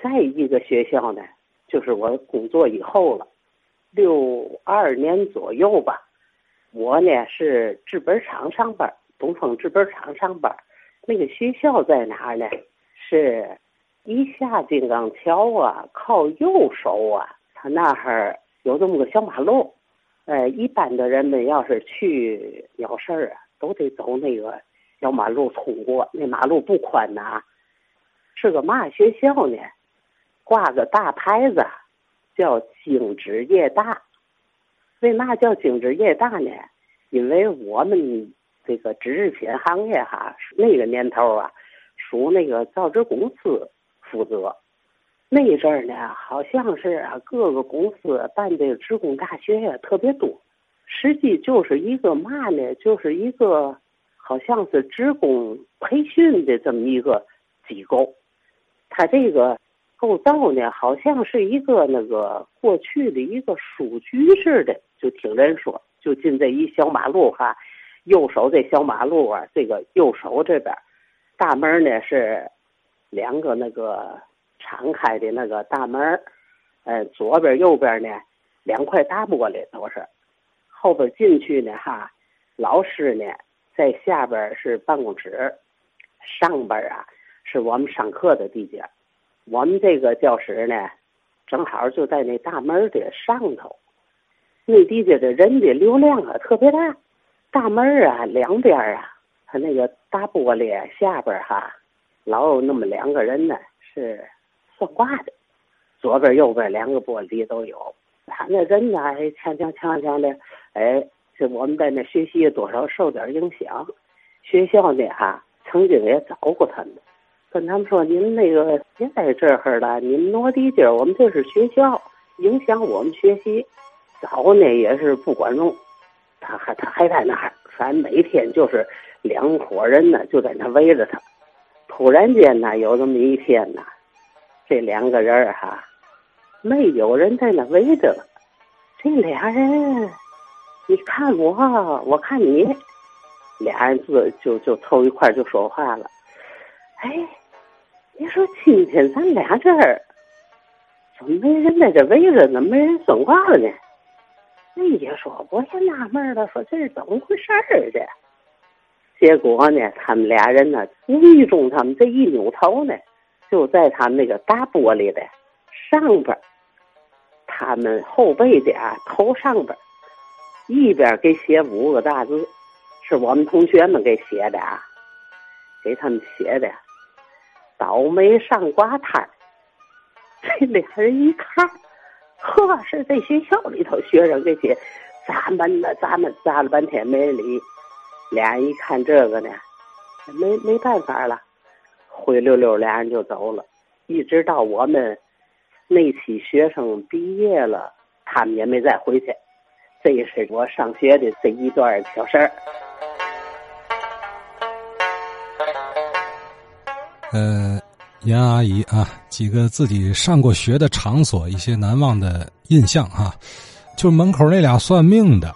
再一个学校呢，就是我工作以后了，六二年左右吧，我呢是制本厂上班，东风制本厂上班。那个学校在哪儿呢？是一下金刚桥啊，靠右手啊，他那儿有这么个小马路。呃，一般的人们要是去有事儿啊，都得走那个小马路通过。那马路不宽呐，是个嘛学校呢？挂个大牌子，叫京职业大。为嘛叫京职业大呢？因为我们这个纸制品行业哈，那个年头啊，属那个造纸公司负责。那一阵儿呢，好像是啊，各个公司办这个职工大学呀特别多。实际就是一个嘛呢，就是一个好像是职工培训的这么一个机构。它这个构造呢，好像是一个那个过去的一个书局似的。就听人说，就进这一小马路哈，右手这小马路啊，这个右手这边大门呢是两个那个。敞开的那个大门，呃，左边右边呢，两块大玻璃都是。后边进去呢，哈，老师呢在下边是办公室，上边啊是我们上课的地点。我们这个教室呢，正好就在那大门的上头。那地下的人的流量啊特别大，大门啊两边啊，他那个大玻璃下边哈，老有那么两个人呢是。算卦的，左边右边两个玻璃都有。他那人呢，还，锵锵锵锵的，哎，这我们在那学习多少受点影响。学校呢，哈，曾经也找过他们，跟他们说：“您那个别在这儿了，您挪地界儿，我们这是学校，影响我们学习。”找呢也是不管用，他还他还在那儿，反正每天就是两伙人呢就在那围着他。突然间呢，有这么一天呢。这两个人哈，没有人在那围着了。这俩人，你看我，我看你，俩人自就就凑一块就说话了。哎，你说今天咱俩这儿怎么没人在这围着呢？没人算卦了呢？那也说，我也纳闷了，说这是怎么回事儿的？结果呢，他们俩人呢，无意中他们这一扭头呢。就在他们那个大玻璃的上边，他们后背的啊头上边，一边给写五个大字，是我们同学们给写的啊，给他们写的“倒霉上瓜摊”。这俩人一看，呵，是在学校里头学生这些，咱们呢，咱们砸了半天没人理。俩人一看这个呢，没没办法了。灰溜溜，俩人就走了，一直到我们那期学生毕业了，他们也没再回去。这是我上学的这一段小事儿。呃，严阿姨啊，几个自己上过学的场所，一些难忘的印象啊，就门口那俩算命的，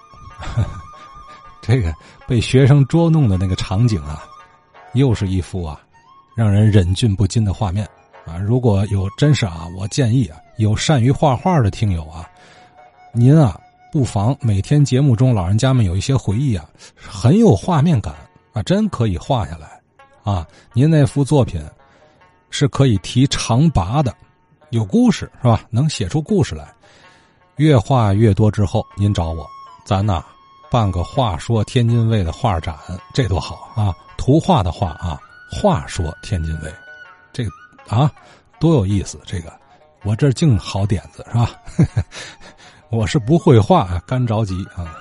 这个被学生捉弄的那个场景啊，又是一幅啊。让人忍俊不禁的画面啊！如果有真是啊，我建议啊，有善于画画的听友啊，您啊，不妨每天节目中老人家们有一些回忆啊，很有画面感啊，真可以画下来啊！您那幅作品是可以提长拔的，有故事是吧？能写出故事来，越画越多之后，您找我，咱呐办个话说天津卫的画展，这多好啊！图画的画啊！话说天津卫，这啊，多有意思！这个我这净好点子是吧？我是不会画，干着急啊。